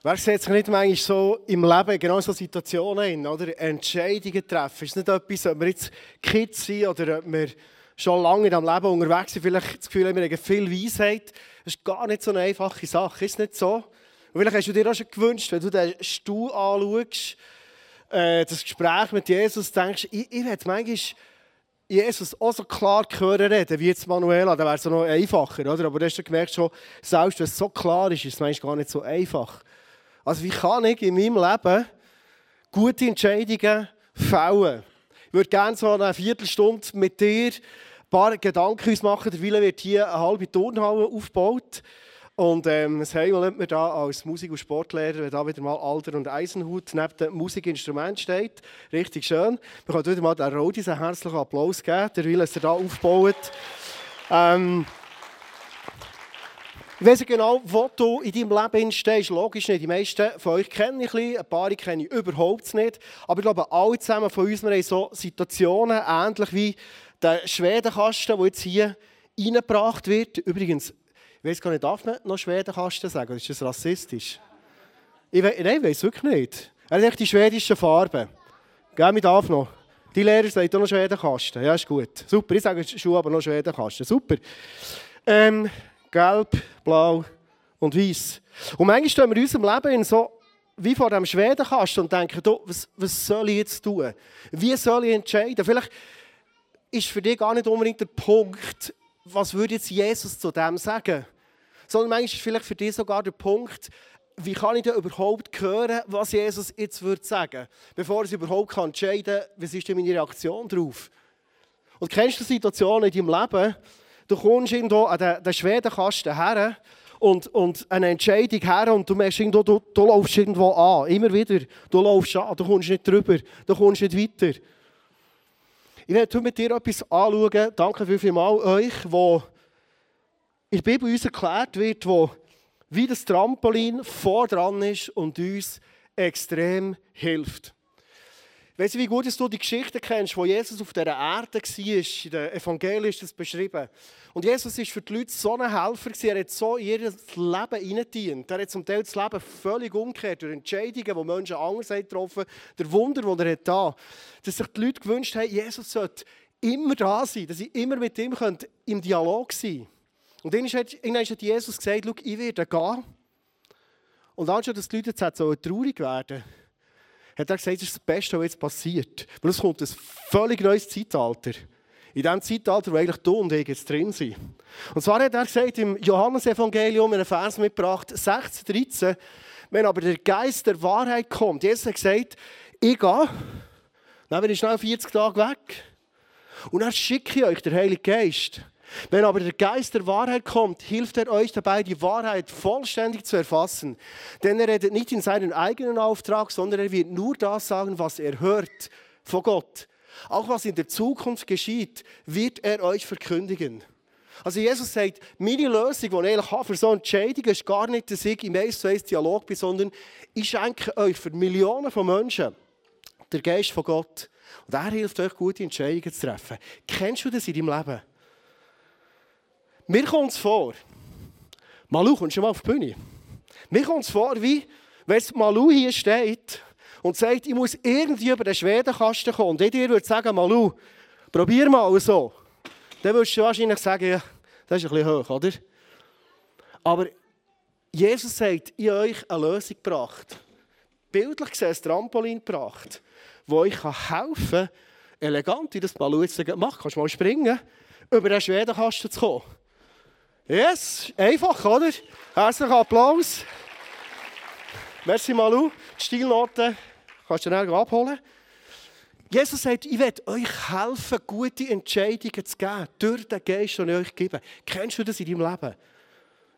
Wer sieht sich nicht manchmal so im Leben, genau so Situationen oder? Entscheidungen treffen. Ist nicht etwas, ob wir jetzt Kids sind oder ob wir schon lange in diesem Leben unterwegs sind, vielleicht das Gefühl haben, wir haben viel Weisheit. Das ist gar nicht so eine einfache Sache, ist nicht so? Und vielleicht hast du dir auch schon gewünscht, wenn du den Stuhl anschaust, äh, das Gespräch mit Jesus, denkst ich, ich hätte manchmal Jesus auch so klar hören reden, wie jetzt Manuela, dann wäre es noch einfacher, oder? Aber du hast gemerkt, schon, selbst wenn es so klar ist, ist es manchmal gar nicht so einfach. Also wie kann ich in meinem Leben gute Entscheidungen fällen? Ich würde gerne so eine Viertelstunde mit dir ein paar Gedanken machen. Der Wille wird hier eine halbe Turnhalle aufgebaut. Und ähm, das Heim nennt mir da als Musik- und Sportlehrer, wenn da wieder mal Alter und Eisenhut neben dem Musikinstrument steht. Richtig schön. Wir können wieder mal den Rodis einen herzlichen Applaus geben. Der Wille, dass er da aufbaut. Ähm, ich weiß genau, wo du in deinem Leben stehst. Logisch nicht. Die meisten von euch kennen ich ein bisschen, ein paar kenne ich überhaupt nicht. Aber ich glaube, alle zusammen von uns haben so Situationen, ähnlich wie der Schwedenkasten, der jetzt hier reingebracht wird. Übrigens, ich weiß gar nicht, darf man noch Schwedenkasten sagen? Ist das rassistisch? Ich we nein, ich weiß wirklich nicht. Er hat die schwedischen Farben. Gell, mit darf noch. Die Lehrer sagen auch noch Schwedenkasten. Ja, ist gut. Super, ich sage Schuhe, aber noch Schwedenkasten. Super. Ähm, gelb, blau und weiß. Und manchmal stehen wir in unserem Leben in so wie vor dem Schwedenkasten und denken, du, was, was soll ich jetzt tun? Wie soll ich entscheiden? Vielleicht ist für dich gar nicht unbedingt der Punkt, was würde jetzt Jesus zu dem sagen? Sondern manchmal ist vielleicht für dich sogar der Punkt, wie kann ich denn überhaupt hören, was Jesus jetzt würde sagen, bevor ich überhaupt entscheiden kann, was ist denn meine Reaktion darauf? Und kennst du Situationen in deinem Leben, Du kommst irgendwo an den, den Schwedenkasten her und, und eine Entscheidung her und du merkst irgendwo, du, du laufst irgendwo an. Immer wieder. Du laufst an, du kommst nicht drüber, du kommst nicht weiter. Ich werde mit dir etwas anschauen. Danke vielmals euch, wo in der Bibel uns erklärt wird, wo wie das Trampolin vor dran ist und uns extrem hilft. Weißt du, wie gut du die Geschichte kennst, wo Jesus auf dieser Erde war? In den Evangelien ist das beschrieben. Und Jesus war für die Leute so ein Helfer. Er hat so in ihr Leben hineingedient. Er hat zum Teil das Leben völlig umgekehrt durch Entscheidungen, die Menschen anders haben getroffen Der Wunder, das er da Dass sich die Leute gewünscht haben, Jesus sollte immer da sein, dass sie immer mit ihm im Dialog sein können. Und dann hat Jesus gesagt, ich werde gehen. Und anstatt dass die Leute jetzt traurig werden hat er gesagt, das ist das Beste, was jetzt passiert. Weil es kommt ein völlig neues Zeitalter. In dem Zeitalter, wo eigentlich du und ich jetzt drin sind. Und zwar hat er gesagt im Johannesevangelium einen Vers mitgebracht, 16, 13, wenn aber der Geist der Wahrheit kommt. Jesus hat gesagt, ich gehe, dann bin ich schnell 40 Tage weg. Und dann schicke ich euch den Heiligen Geist. Wenn aber der Geist der Wahrheit kommt, hilft er euch dabei, die Wahrheit vollständig zu erfassen. Denn er redet nicht in seinen eigenen Auftrag, sondern er wird nur das sagen, was er hört von Gott. Auch was in der Zukunft geschieht, wird er euch verkündigen. Also Jesus sagt, meine Lösung, die ich eigentlich habe für so Entscheidungen, ist gar nicht, dass ich im 1 zu 1 Dialog bin, sondern ich schenke euch für Millionen von Menschen der Geist von Gott. Und er hilft euch, gute Entscheidungen zu treffen. Kennst du das in deinem Leben? Mir kommt es vor, Malu, kommst du mal auf die Bühne? Mir kommt es vor, wie wenn Malu hier steht und sagt, ich muss irgendwie über den Schwedenkasten kommen. Und ich dir würde sagen, Malu, probier mal so. Dann würdest du wahrscheinlich sagen, ja, das ist ein bisschen hoch, oder? Aber Jesus sagt, ich habe euch eine Lösung gebracht. Bildlich gesehen ein Trampolin gebracht, das euch helfen kann, elegant, wie das Malu jetzt macht. Kannst du mal springen, über den Schwedenkasten zu kommen. Yes, einfach, oder? Herzlichen Applaus. Merci Malu. Die Stilnoten kannst du dann abholen. Jesus sagt, ich werde euch helfen, gute Entscheidungen zu geben, durch den Geist, den ich euch gebe. Kennst du das in deinem Leben?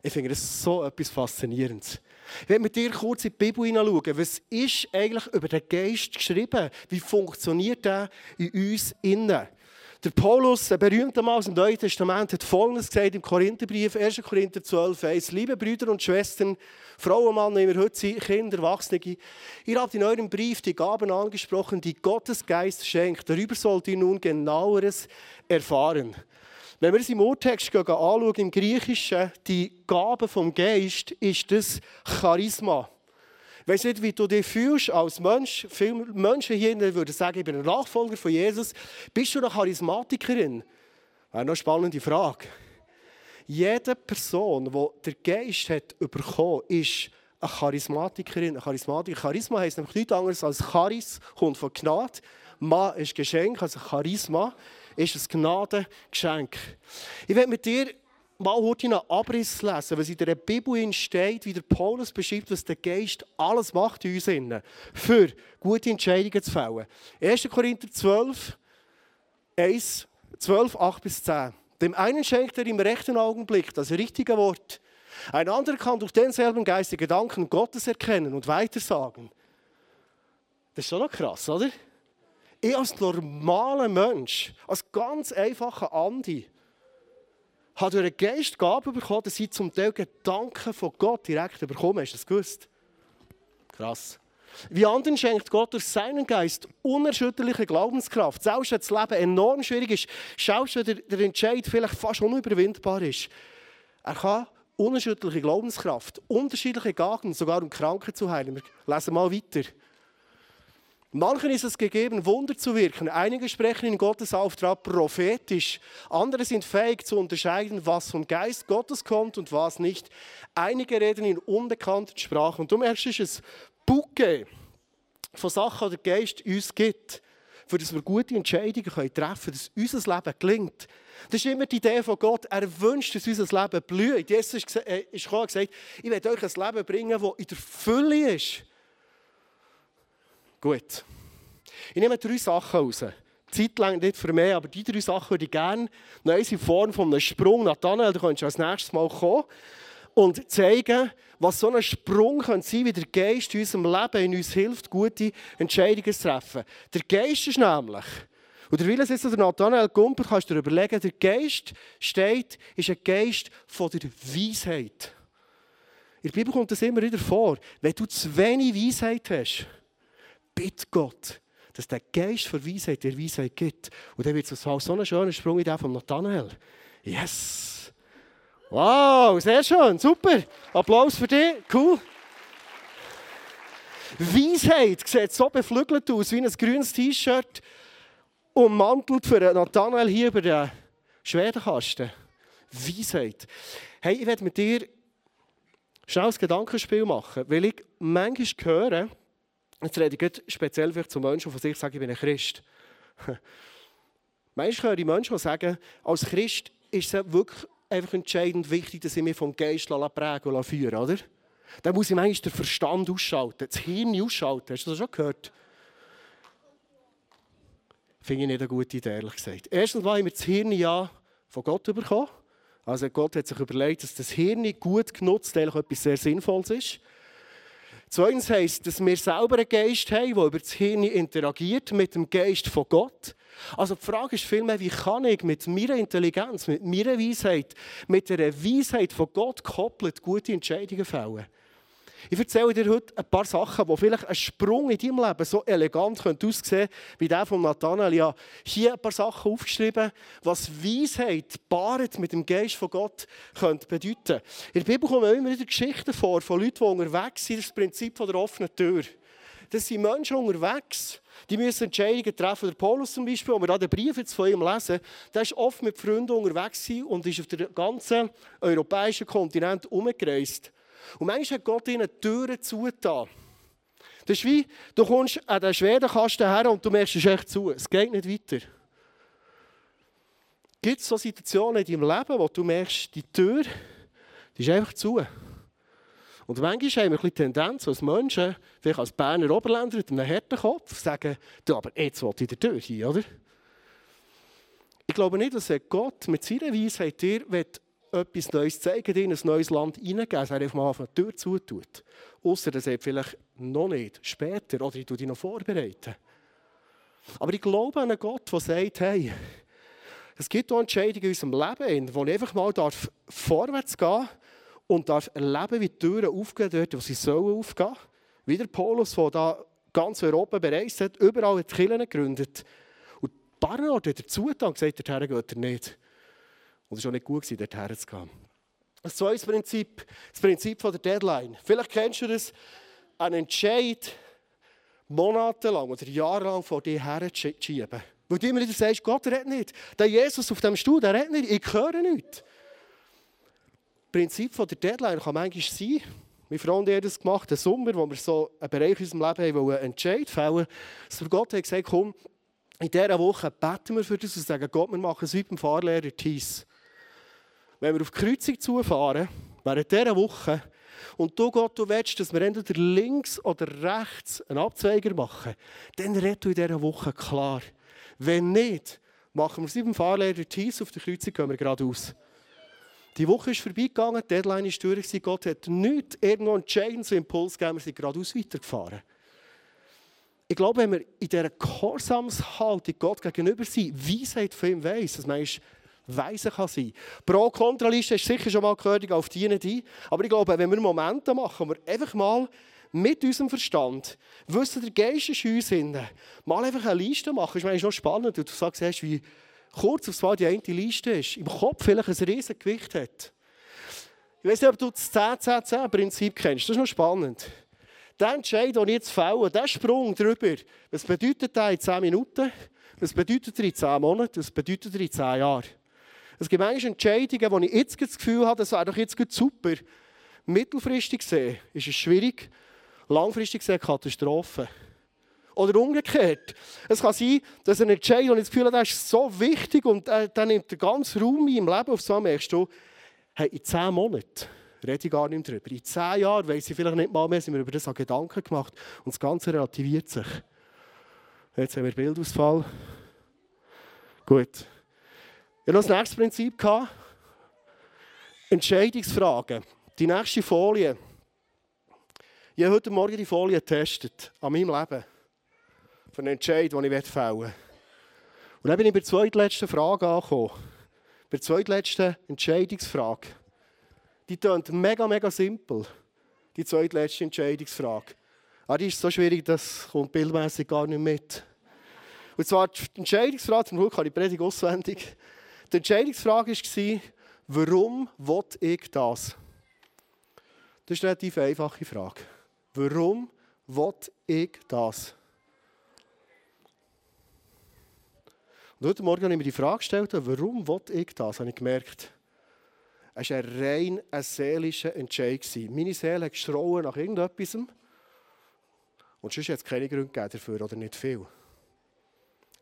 Ich finde das so etwas Faszinierendes. Ich werde mit dir kurz in die Bibel hineinschauen. Was ist eigentlich über den Geist geschrieben? Wie funktioniert er in uns innen? Der Paulus, ein berühmter Mann aus dem Neuen Testament, hat Folgendes gesagt im Korintherbrief, 1. Korinther 12, 1. Liebe Brüder und Schwestern, Frauen, Männer, wir heute sind, Kinder, Erwachsene, ihr habt in eurem Brief die Gaben angesprochen, die Gottes Geist schenkt. Darüber sollt ihr nun genaueres erfahren. Wenn wir es im Urtext anschauen, im Griechischen, die Gabe vom Geist, ist das Charisma. Weiß nicht, wie du dich fühlst als Mensch. Viele Menschen hier würden sagen, ich bin ein Nachfolger von Jesus. Bist du eine Charismatikerin? Eine spannende Frage. Jede Person, die der Geist hat bekommen, ist eine Charismatikerin, eine Charismatiker. Charisma heisst nämlich nichts anderes als Charis, kommt von Gnade. Ma ist Geschenk, also Charisma ist ein Gnadengeschenk. Ich werde mit dir mal heute einen Abriss lesen, was in der Bibel steht, wie der Paulus beschreibt, was der Geist alles macht in uns innen, für gute Entscheidungen zu fällen. 1. Korinther 12, 1, 12, 8 bis 10. Dem einen schenkt er im rechten Augenblick das richtige Wort. Ein anderer kann durch denselben Geist die Gedanken Gottes erkennen und weitersagen. Das ist schon noch krass, oder? Ich als normaler Mensch, als ganz einfacher Andi, habe durch den Geist Gabe bekommen, dass ich zum Teil Gedanken von Gott direkt bekomme. Hast du das gewusst? Krass. Wie anderen schenkt Gott durch seinen Geist unerschütterliche Glaubenskraft. Selbst wenn das Leben enorm schwierig ist, selbst wenn der Entscheid vielleicht fast unüberwindbar ist, er kann unerschütterliche Glaubenskraft, unterschiedliche Gaben, sogar um Kranken zu heilen. Wir lesen mal weiter. Manchen ist es gegeben, Wunder zu wirken. Einige sprechen in Gottes Auftrag prophetisch. Andere sind fähig zu unterscheiden, was vom Geist Gottes kommt und was nicht. Einige reden in unbekannten Sprachen. Und du merkst, es ist ein Bouquet von Sachen, die der Geist uns gibt, für das wir gute Entscheidungen treffen können, dass unser Leben gelingt. Das ist immer die Idee von Gott. Er wünscht, dass unser Leben blüht. Jesus ist äh, gekommen und gesagt, ich werde euch ein Leben bringen, das in der Fülle ist. Gut. Ich nehme drei Sachen raus. Zeit lang nicht für mich, aber die drei Sachen würde ich gerne noch in Form von einem Sprung nach Daniel, da könntest du als nächstes Mal kommen und zeigen, was so ein Sprung sein wie der Geist in unserem Leben in uns hilft, gute Entscheidungen zu treffen. Der Geist ist nämlich, und der Wille ist der Nathanael Gumper, kannst du dir überlegen, der Geist steht, ist ein Geist von der Weisheit. In der Bibel kommt das immer wieder vor. Wenn du zu wenig Weisheit hast, bitte Gott, dass der Geist von Weisheit dir Weisheit gibt. Und dann wird es so ein schöner Sprung in den von Nathanael. Yes! Wow, sehr schön, super. Applaus für dich, cool. Weisheit sieht so beflügelt aus wie ein grünes T-Shirt ummantelt für Nathanael hier über den Schwedenkasten. Weisheit. Hey, ich werde mit dir schnell ein Gedankenspiel machen, weil ich manchmal höre, jetzt rede ich speziell vielleicht zu Menschen, die von sich sagen, ich bin ein Christ. manchmal höre ich Menschen, die sagen, als Christ ist es wirklich einfach entscheidend wichtig, dass ich mich vom Geist prägen und führen oder? Dann muss ich manchmal den Verstand ausschalten, das Hirn ausschalten. Hast du das schon gehört? Finde ich nicht eine gute Idee, ehrlich gesagt. Erstens haben wir das Hirn ja von Gott bekommen. Also Gott hat sich überlegt, dass das Hirn gut genutzt eigentlich etwas sehr Sinnvolles ist. Zweitens heisst, dass wir selber einen Geist haben, der über das Hirn interagiert mit dem Geist von Gott. Also die Frage ist vielmehr, wie kann ich mit meiner Intelligenz, mit meiner Weisheit, mit der Weisheit von Gott gekoppelt gute Entscheidungen fällen? Ich erzähle dir heute ein paar Sachen, die vielleicht ein Sprung in deinem Leben so elegant aussehen können, wie der von Nathanael. Ja, hier ein paar Sachen aufgeschrieben, was Weisheit paart mit dem Geist von Gott könnte bedeuten. In der Bibel kommen immer wieder Geschichten vor von Leuten, die unterwegs sind. Das Prinzip der offenen Tür. Das sind Menschen unterwegs, die müssen Entscheidungen treffen. Der Paulus zum Beispiel, wo wir den Brief jetzt von ihm lesen, der ist oft mit Freunden unterwegs und ist auf dem ganzen europäischen Kontinent umgereist. Und manchmal hat Gott ihnen Türen zugetan. Das ist wie, du kommst an den Schwedenkasten her und du merkst, es ist echt zu. Es geht nicht weiter. Gibt es so Situationen in deinem Leben, wo du merkst, die Tür die ist einfach zu? Und manchmal haben wir die Tendenz als Menschen, vielleicht als Berner Oberländer mit einem harten Kopf, sagen, du, aber jetzt will ich die Tür hin, oder? Ich glaube nicht, dass Gott mit seiner Weisheit dir etwas Neues zeigen, in ein neues Land hineingeben, dass er einfach mal auf eine Tür zutut. Außer er sagt vielleicht noch nicht, später, oder ich tue dich noch vorbereiten. Aber ich glaube an einen Gott, der sagt, hey, es gibt auch Entscheidungen in unserem Leben, wo ich einfach mal darf vorwärts gehen und darf erleben, wie die Türen aufgehen dort, wo sie sollen aufgehen. Wie der Paulus, der da ganz Europa bereist hat, überall hat Kirchen gegründet. Und Orte hat er zugetan und gesagt, dorthin geht er nicht. Und es war auch nicht gut, dorthin zu gehen. Das zweite Prinzip, das Prinzip der Deadline. Vielleicht kennst du das. einen Entscheid monatelang oder jahrelang vor dir her zu schieben. Weil du immer wieder sagst, Gott redet nicht. Der Jesus auf dem Stuhl, der redet nicht. Ich höre nicht. Das Prinzip der Deadline kann manchmal sein, meine Freunde haben das gemacht, im Sommer, wo wir so einen Bereich in unserem Leben haben, einen Entscheid fällen dass Gott hat gesagt komm, in dieser Woche beten wir für das und sagen, Gott, wir machen es wie beim Fahrlehrer Thies. Wenn wir auf die Kreuzung zufahren, während dieser Woche, und du Gott, du willst, dass wir entweder links oder rechts einen Abzweiger machen, dann redest du in dieser Woche klar. Wenn nicht, machen wir es beim Fahrlehrer Thies, auf der Kreuzung gehen wir geradeaus. Die Woche ist vorbeigegangen, die Deadline ist durch. Gott hat nichts irgendwo entscheidenden Impuls gegeben, wir sind geradeaus weitergefahren. Ich glaube, wenn wir in dieser Gehorsamshaltung Gott gegenüber sind, Weisheit von ihm weiss, dass man weise kann sein. Pro-Kontra-Liste hast du sicher schon mal gehört, auf die nicht Aber ich glaube, wenn wir Momente machen, wo wir einfach mal mit unserem Verstand, wissen, der Geist ist uns, mal einfach eine Liste machen, ist manchmal noch spannend, und du sagst, wie kurz aufs Mal die eine Liste ist, im Kopf vielleicht ein riesiges Gewicht hat. Ich weiß nicht, ob du das 10-10-10-Prinzip kennst, das ist noch spannend. Der Entscheid, den ich jetzt fälle, der Sprung drüber, was bedeutet der in 10 Minuten? Was bedeutet er in 10 Monaten? Was bedeutet er in 10 Jahren? Es gibt manchmal Entscheidungen, wo ich jetzt das Gefühl habe, das wäre doch jetzt super. Mittelfristig gesehen ist es schwierig, langfristig gesehen Katastrophe. Oder umgekehrt. Es kann sein, dass ein Entscheid, und ich das Gefühl habe, der ist so wichtig und der, der nimmt den ganzen Raum in meinem Leben auf, so merkst du, hey, in zehn Monaten rede ich gar nicht mehr darüber. In zehn Jahren weiss ich vielleicht nicht mal mehr, sind wir über das Gedanken gemacht und das Ganze relativiert sich. Jetzt haben wir Bildausfall. Gut. Ich hatte noch das nächste Prinzip. Entscheidungsfragen. Die nächste Folie. Ich habe heute Morgen die Folie getestet, an meinem Leben für einen Entscheid, den ich fällen will. Und dann bin ich bei der zweitletzten Frage angekommen. Bei der zweitletzten Entscheidungsfrage. Die klingt mega, mega simpel. Die zweitletzte Entscheidungsfrage. Aber die ist so schwierig, das kommt bildmässig gar nicht mit. Und zwar die Entscheidungsfrage, zum Glück habe ich die Predigt auswendig. Die Entscheidungsfrage war, warum will ich das? Das ist eine relativ einfache Frage. Warum will ich das? Und heute Morgen habe ich mir die Frage gestellt, warum will ich das, habe ich gemerkt. Es war ein rein ein seelischer Entscheid. Meine Seele hat geschrauen nach irgendetwas. Und sonst hat es keine Gründe dafür, oder nicht viel.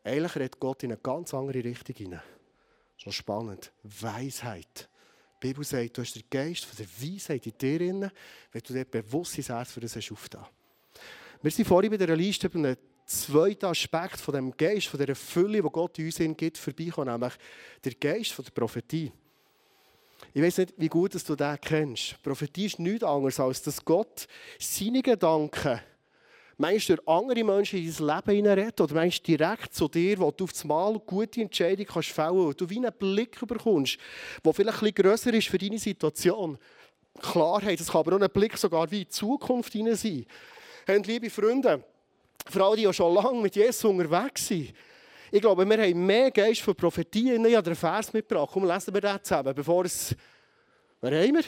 Eigentlich redet Gott in eine ganz andere Richtung hinein. So spannend. Weisheit. Die Bibel sagt, du hast den Geist von der Weisheit in dir drin, wenn du dir bewusst dein Herz für das hast aufgetan. Wir sind vorhin bei dieser Liste bei einem zweiten Aspekt von dem Geist, von dieser Fülle, die Gott uns gibt, vorbeikommen, nämlich der Geist von der Prophetie. Ich weiß nicht, wie gut dass du den kennst. Prophetie ist nichts anderes, als dass Gott seine Gedanken manchmal durch andere Menschen in dein Leben hineinredet oder manchmal direkt zu dir, wo du auf einmal gute Entscheidungen kannst fällen kannst, wo du wie einen Blick bekommst, der vielleicht ein bisschen grösser ist für deine Situation. Klarheit, es kann aber auch ein Blick sogar wie in die Zukunft hinein sein. Und liebe Freunde, Frauen, die ja schon lange mit Jesus unterwegs sind, ich glaube, wir haben mehr Geist von Prophetie. Ich habe den Vers mitgebracht. Komm, lesen wir den zusammen, bevor es... Wer haben wir?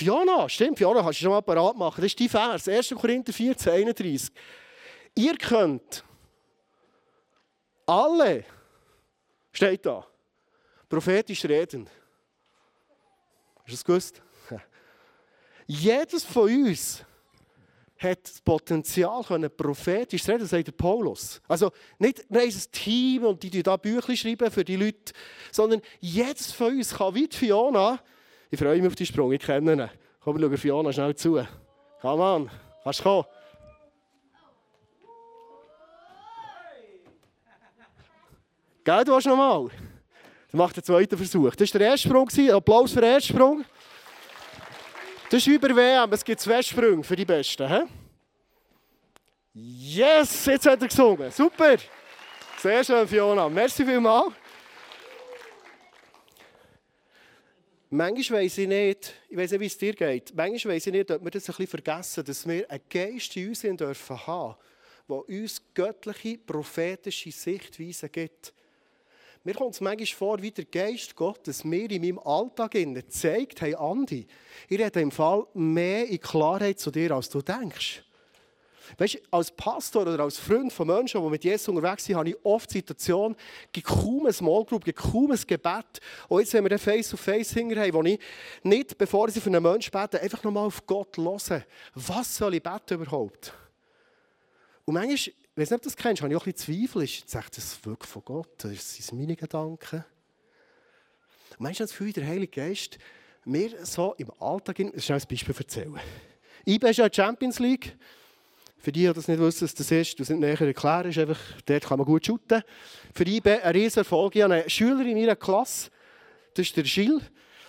Fiona, stimmt, Fiona, kannst du schon mal parat machen. Das ist die Vers, 1. Korinther 14, 31. Ihr könnt alle, steht da, prophetisch reden. Hast du das gewusst? Jedes von uns hat das Potenzial, prophetisch zu reden, sagt der Paulus. Also nicht ein Team und die, die da Bücher schreiben für die Leute, sondern jedes von uns kann wie die Fiona, ich freue mich auf die Sprung, ich kenne ihn. Komm, schau Fiona schnell zu. Komm an, kannst du kommen? Gell, du hast noch mal? Dann macht der zweite Versuch. Das war der erste Sprung. Applaus für den ersten Sprung. Das ist über WM, es gibt zwei Sprünge für die Besten. He? Yes, jetzt hat er gesungen. Super. Sehr schön, Fiona. Merci vielmals. Manchmal weiss ich nicht, ich weiß nicht, wie es dir geht, manchmal weiss ich nicht, ob wir das ein bisschen vergessen, dass wir einen Geist in uns dürfen haben, der uns göttliche, prophetische Sichtweisen gibt. mir kommt es manchmal vor, wie der Geist Gottes mir in meinem Alltag zeigt, hey Andi, ich rede im Fall mehr in Klarheit zu dir, als du denkst. Weißt als Pastor oder als Freund von Menschen, die mit Jesus unterwegs sind, habe ich oft Situationen, gibt kaum eine Small Group, gibt kaum ein Gebet. Und jetzt, wenn wir den Face-to-Face hinterher wo ich nicht, bevor ich für einen Menschen bete, einfach nochmal auf Gott hören. Was soll ich beten überhaupt? Und manchmal, ich weiß nicht, ob du das kennst, habe ich auch ein bisschen Zweifel. Ist das wirklich von Gott? Das sind meine Gedanken. Und manchmal ich das Gefühl, der Heilige Geist mir so im Alltag, das ist ein Beispiel erzählen. IB ist ja Champions League. Für die, die das nicht wissen, was das ist, du sind näher erklären, ist einfach, dort kann man gut shooten. Für IB ein riesen Erfolg. Ich habe einen Schüler in meiner Klasse, das ist der Gilles.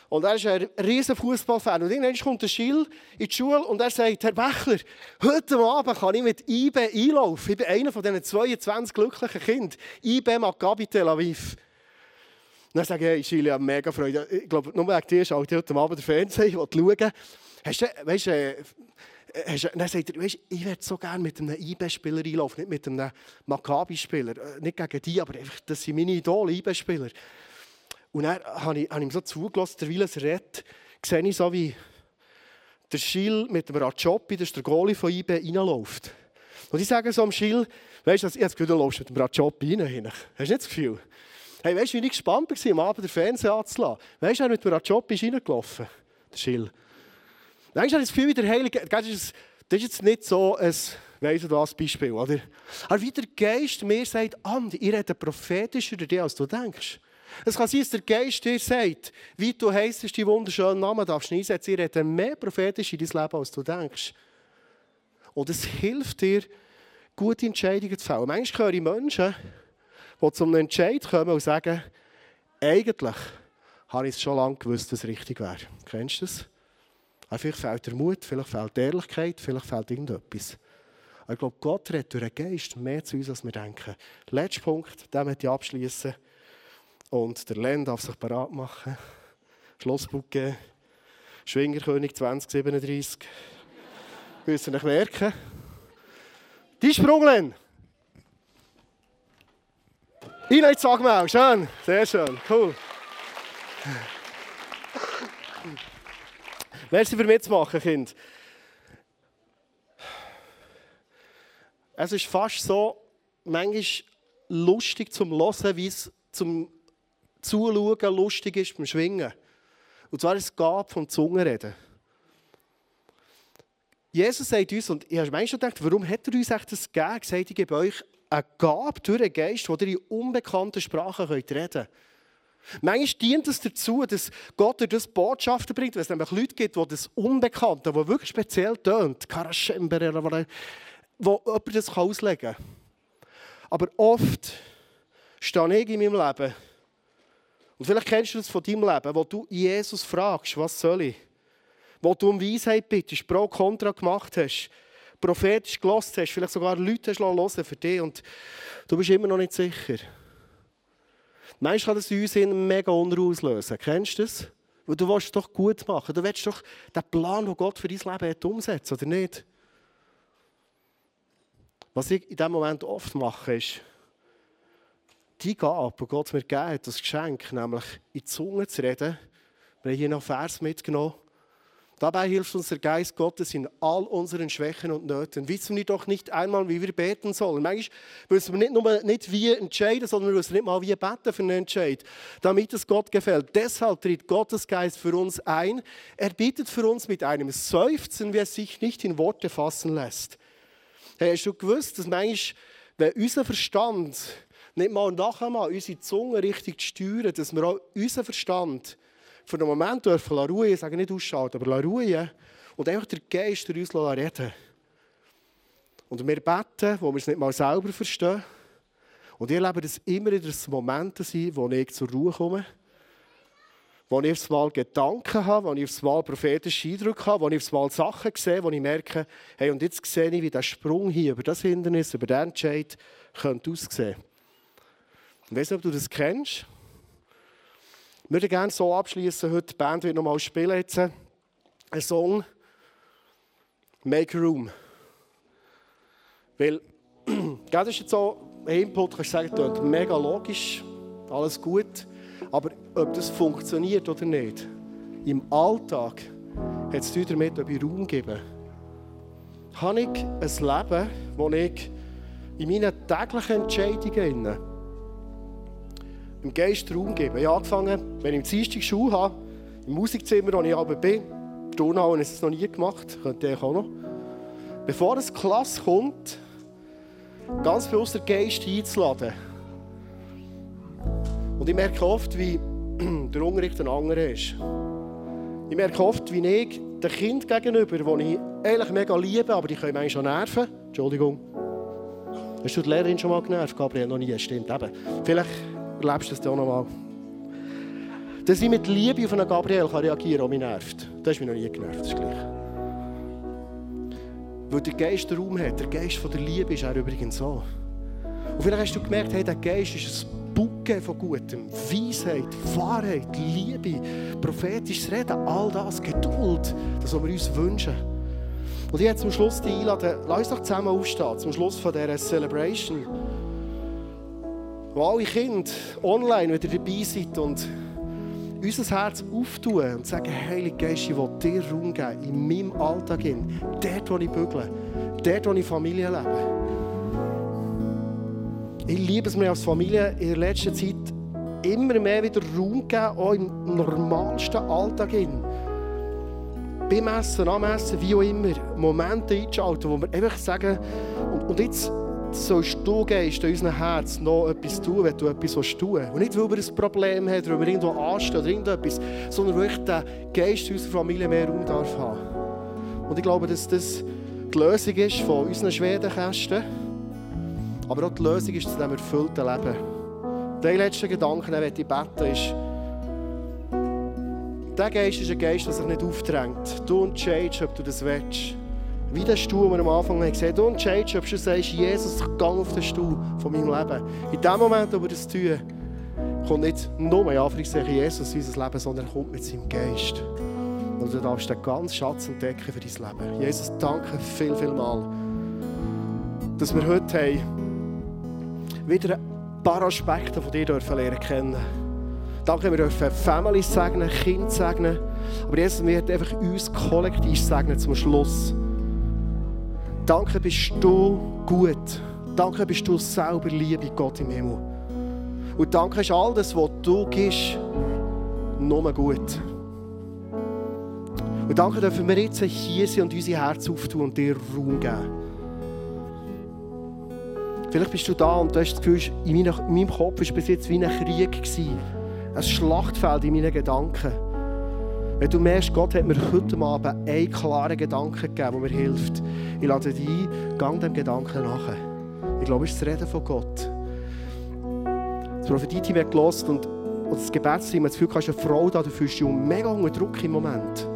Und er ist ein riesen Fußballfan. Und irgendwann kommt der Schill in die Schule und er sagt, Herr Bächler, heute Abend kann ich mit IB einlaufen. Ich bin einer von diesen 22 glücklichen Kindern. IB Maccabi Tel Aviv. Und dann sage ich, hey, Schill, ich habe mega Freude. Ich glaube, nur wegen dir schaue ich heute Abend den Fernseher, ich will schauen. Hast du, weißt, äh, dann sagt er, weißt, ich würde so gerne mit einem IB-Spieler einlaufen, nicht mit einem Maccabi-Spieler. Äh, nicht gegen die, aber einfach, das sind meine Idole, IB-Spieler. Und dann habe ich, habe ihm so zugelassen, der Will es redet, sehe ich so, wie der Schill mit dem Rajopi, das ist der Goalie von IB, reinläuft. Und ich sage so am Schill, weißt du, ich habe das Gefühl, du läufst mit dem Rajopi rein. Hast du nicht das Gefühl? Hey, weißt du, wie ich gespannt war, am Abend den Fernseher anzulassen? Weißt du, er mit dem Rajopi ist reingelaufen, der Schill. Habe ich das Gefühl, wie der Heilige das ist, jetzt nicht so ein, weiss du was, Beispiel, oder? Aber wie der Geist mir sagt, Andi, ich rede prophetischer über dich, als du denkst. Es kann sein, dass der Geist dir sagt, wie du heisst, die wunderschönen Namen darfst du einsetzen. Ich rede mehr prophetisch in dein Leben, als du denkst. Und es hilft dir, gute Entscheidungen zu fällen. Manchmal höre ich Menschen, die zum Entscheid kommen und sagen, eigentlich habe ich es schon lange gewusst, was richtig wäre. Kennst du das? Vielleicht fehlt der Mut, vielleicht fehlt die Ehrlichkeit, vielleicht fehlt irgendetwas. Aber ich glaube, Gott redet durch den Geist mehr zu uns, als wir denken. Letzter Punkt, den möchte ich abschließen. Und der Len darf sich bereit machen. Schlossbuch geben. Schwingerkönig 2037. Müsst ihr nicht merken. Die Sprung, Len. Ina, jetzt sag mal. Schön. Sehr schön. Cool. Merci für mitzumachen, Kind. Es ist fast so, manchmal lustig zum Hören, wie es zum Zuschauen lustig ist beim Schwingen. Und zwar ist es Gabe vom Zungenreden. Jesus sagt uns, und ich habe manchmal gedacht, warum hat er uns das gegeben? Er sagt, ich gebe euch eine Gabe durch den Geist, wo ihr in unbekannten Sprachen reden könnt. Manchmal dient es dazu, dass Gott durch das Botschaften bringt, weil es nämlich Leute gibt, die das Unbekannte, das wirklich speziell tönt, wo jemand das auslegen kann. Aber oft stehe ich in meinem Leben, und vielleicht kennst du das von deinem Leben, wo du Jesus fragst, was soll ich? Wo du um Weisheit bittest, Pro Contra gemacht hast, prophetisch gelost hast, vielleicht sogar Leute hast für dich und du bist immer noch nicht sicher. Manchmal kann das in uns mega Unruhe auslösen. Kennst du das? Weil du willst es doch gut machen. Du willst doch den Plan, den Gott für dein Leben hat, umsetzen, oder nicht? Was ich in diesem Moment oft mache, ist, die Gabe, die Gott mir gegeben hat, das Geschenk, nämlich in die Zunge zu reden, wir haben hier noch Vers mitgenommen, Dabei hilft uns der Geist Gottes in all unseren Schwächen und Nöten. Wissen wir doch nicht einmal, wie wir beten sollen. Manchmal müssen wir nicht nur nicht wie entscheiden, sondern wir müssen nicht mal wie beten für einen Entscheid, damit es Gott gefällt. Deshalb tritt Gottes Geist für uns ein. Er bittet für uns mit einem Seufzen, wie es sich nicht in Worte fassen lässt. Hey, hast du gewusst, dass manchmal, wenn unser Verstand nicht mal nachher mal unsere Zunge richtig steuern, dass wir auch unseren Verstand für einen Moment dürfen ruhen, ich sage nicht ausschalten, aber ruhen und einfach der Geist durch uns reden Und wir beten, wo wir es nicht mal selber verstehen. Und ich erlebe das immer in das Momente sein, wo ich zur Ruhe komme, wo ich aufs Mal Gedanken habe, wo ich aufs Mal prophetische Eindrücke habe, wo ich aufs Mal Sachen sehe, wo ich merke, hey, und jetzt sehe ich, wie der Sprung hier über das Hindernis, über den Entscheid könnte aussehen. Ich weiß nicht, ob du das kennst. Würde gerne so abschließen. Heute die Band wird nochmal spielen. Jetzt einen Song Make Room. Weil, das ist jetzt so ein Input, kannst du sagen, mega logisch. alles gut. Aber ob das funktioniert oder nicht, im Alltag hat es damit, ob Raum gebe. Habe ich ein Leben, wo ich in meinen täglichen Entscheidungen im Geist Raum gebe? Ich habe angefangen, wenn ich im Dienstag Schule habe, im Musikzimmer, wo ich aber bin, Turnhalle habe ich es noch nie gemacht, könnte ich auch noch. Bevor eine Klasse kommt, ganz bewusst den Geist einzuladen. Und ich merke oft, wie der Unterricht ein anderer ist. Ich merke oft, wie ich den Kind gegenüber, die ich eigentlich mega liebe, aber die können mich schon nerven. Entschuldigung. Hast du die Lehrerin schon mal genervt, Gabriel? Noch nie, stimmt eben. Vielleicht erlebst du das auch noch mal. Dass ich mit Liebe auf einen Gabriel kann reagieren kann, der mich nervt. Das ist mich noch nie genervt, das ist gleich. Weil der Geist Raum hat. Der Geist von der Liebe ist er übrigens so. Und vielleicht hast du gemerkt, hey, der Geist ist ein Bucke von Gutem. Weisheit, Wahrheit, Liebe, prophetisches Reden, all das, Geduld, das, was wir uns wünschen. Und ich jetzt zum Schluss die einladen, lass uns doch zusammen aufstehen, zum Schluss von dieser Celebration. Wo alle Kinder online wieder dabei sind und unser Herz auftun und sagen, Heilige Geist, ich will dir Raum geben, in meinem Alltag, hin, dort, wo ich bügle, dort, wo ich Familie lebe. Ich liebe es mir als Familie in der letzten Zeit immer mehr wieder Raum geben, auch im normalsten Alltag. Hin. Beim Essen, am Essen, wie auch immer, Momente einschalten, wo wir einfach sagen, und, und jetzt sollst du Geist in unserem Herz noch etwas tun, wenn du etwas tun willst. Und nicht, weil wir ein Problem haben, weil wir irgendwo anstehen oder irgendetwas, sondern weil ich den Geist in unserer Familie mehr Raum darf haben. Und ich glaube, dass das die Lösung ist von unseren Schwedenkästen, aber auch die Lösung ist zu diesem erfüllten Leben. Der letzte Gedanke, den ich beten ist, der Geist ist ein Geist, der sich nicht aufdrängt. Du entscheidest, ob du das willst. Wie der Stuhl, den wir am Anfang haben gesehen Du entscheidest, ob du sagst, Jesus, ich gehe auf den Stuhl von meinem Leben. In dem Moment, wo wir das tun, kommt nicht nur in Anführungszeichen Jesus in unser Leben, sondern er kommt mit seinem Geist. Und du darfst den ganzen Schatz entdecken für dein Leben. Jesus, danke viel, viel mal, dass wir heute haben, wieder ein paar Aspekte von dir dürfen lernen kennen. Danke, wir dürfen Families segnen, Kinder segnen. Aber Jesus, wir einfach uns kollektiv segnen zum Schluss. Danke bist du gut. Danke bist du selber Liebe, Gott im Himmel. Und danke ist all das, was du gibst, nur gut. Und danke dürfen wir jetzt hier sein und unser Herz auftun und dir Raum geben. Vielleicht bist du da und du hast das Gefühl, in meinem Kopf war bis jetzt wie ein Krieg. Ein Schlachtfeld in meinen Gedanken. Wenn du merkst, Gott hat mir heute Abend einen klaren Gedanken gegeben, der mir hilft. Ich lade dich ein, gang dem Gedanken nach. Ich glaube, es ist das Reden von Gott. Das Prophetie-Team hat gelost und, das Gebetsteam hat das Gefühl, du hast eine Frau da, du fühlst dich mega unter Druck im Moment.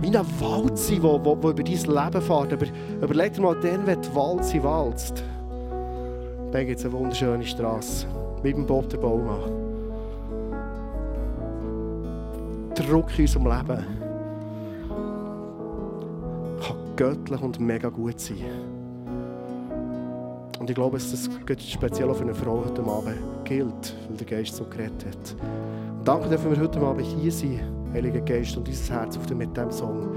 Wie eine Walze, die über dein Leben fährt. Aber überleg dir mal, dann, wenn die Walze walzt, dann gibt es eine wunderschöne Straße mit dem Bob der Baumann. Druck in unserem Leben kann göttlich und mega gut sein. Und ich glaube, dass das speziell auch für eine Frau heute Abend gilt, weil der Geist so geredet hat. Und danke, dass wir heute Abend hier sein, Heiliger Geist, und unser Herz auf mit diesem Song.